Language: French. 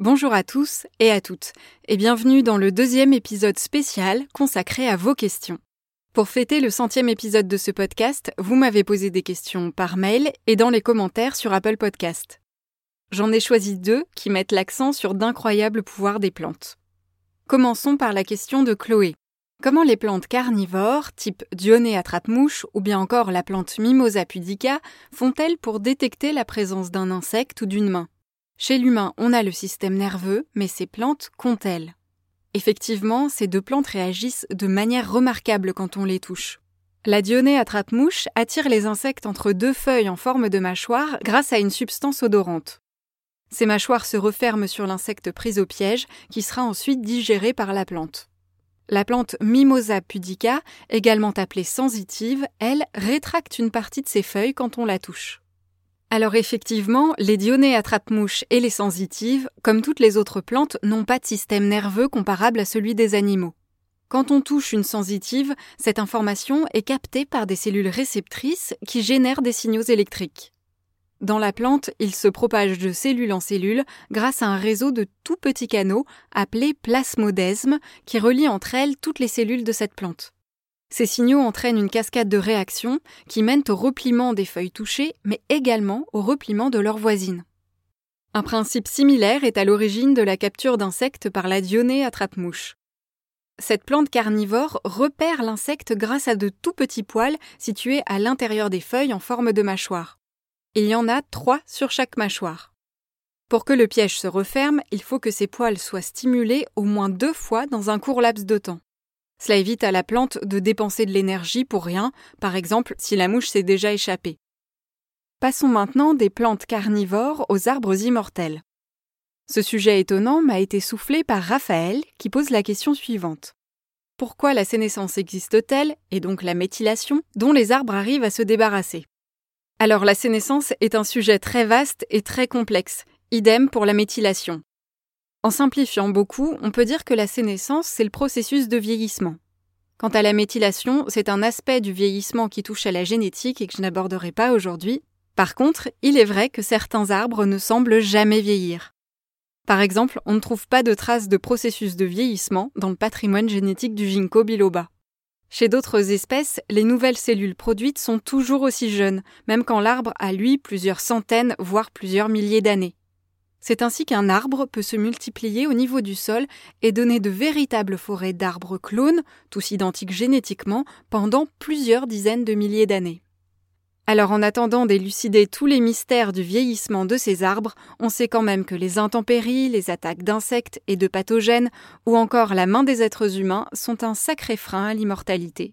Bonjour à tous et à toutes, et bienvenue dans le deuxième épisode spécial consacré à vos questions. Pour fêter le centième épisode de ce podcast, vous m'avez posé des questions par mail et dans les commentaires sur Apple Podcast. J'en ai choisi deux qui mettent l'accent sur d'incroyables pouvoirs des plantes. Commençons par la question de Chloé. Comment les plantes carnivores, type Dionée attrape-mouche ou bien encore la plante Mimosa pudica, font-elles pour détecter la présence d'un insecte ou d'une main? Chez l'humain, on a le système nerveux, mais ces plantes comptent-elles Effectivement, ces deux plantes réagissent de manière remarquable quand on les touche. La dionée attrape-mouche attire les insectes entre deux feuilles en forme de mâchoire grâce à une substance odorante. Ces mâchoires se referment sur l'insecte pris au piège, qui sera ensuite digéré par la plante. La plante Mimosa pudica, également appelée sensitive, elle rétracte une partie de ses feuilles quand on la touche. Alors effectivement, les dionées attrape-mouches et les sensitives, comme toutes les autres plantes, n'ont pas de système nerveux comparable à celui des animaux. Quand on touche une sensitive, cette information est captée par des cellules réceptrices qui génèrent des signaux électriques. Dans la plante, il se propage de cellule en cellule grâce à un réseau de tout petits canaux appelés plasmodesmes qui relient entre elles toutes les cellules de cette plante. Ces signaux entraînent une cascade de réactions qui mènent au repliement des feuilles touchées, mais également au repliement de leurs voisines. Un principe similaire est à l'origine de la capture d'insectes par la dionée attrape-mouche. Cette plante carnivore repère l'insecte grâce à de tout petits poils situés à l'intérieur des feuilles en forme de mâchoire. Il y en a trois sur chaque mâchoire. Pour que le piège se referme, il faut que ces poils soient stimulés au moins deux fois dans un court laps de temps. Cela évite à la plante de dépenser de l'énergie pour rien, par exemple si la mouche s'est déjà échappée. Passons maintenant des plantes carnivores aux arbres immortels. Ce sujet étonnant m'a été soufflé par Raphaël qui pose la question suivante. Pourquoi la sénescence existe-t-elle, et donc la méthylation, dont les arbres arrivent à se débarrasser? Alors la sénescence est un sujet très vaste et très complexe, idem pour la méthylation. En simplifiant beaucoup, on peut dire que la sénescence, c'est le processus de vieillissement. Quant à la méthylation, c'est un aspect du vieillissement qui touche à la génétique et que je n'aborderai pas aujourd'hui. Par contre, il est vrai que certains arbres ne semblent jamais vieillir. Par exemple, on ne trouve pas de traces de processus de vieillissement dans le patrimoine génétique du ginkgo biloba. Chez d'autres espèces, les nouvelles cellules produites sont toujours aussi jeunes, même quand l'arbre a lui plusieurs centaines, voire plusieurs milliers d'années. C'est ainsi qu'un arbre peut se multiplier au niveau du sol et donner de véritables forêts d'arbres clones, tous identiques génétiquement, pendant plusieurs dizaines de milliers d'années. Alors en attendant d'élucider tous les mystères du vieillissement de ces arbres, on sait quand même que les intempéries, les attaques d'insectes et de pathogènes, ou encore la main des êtres humains, sont un sacré frein à l'immortalité.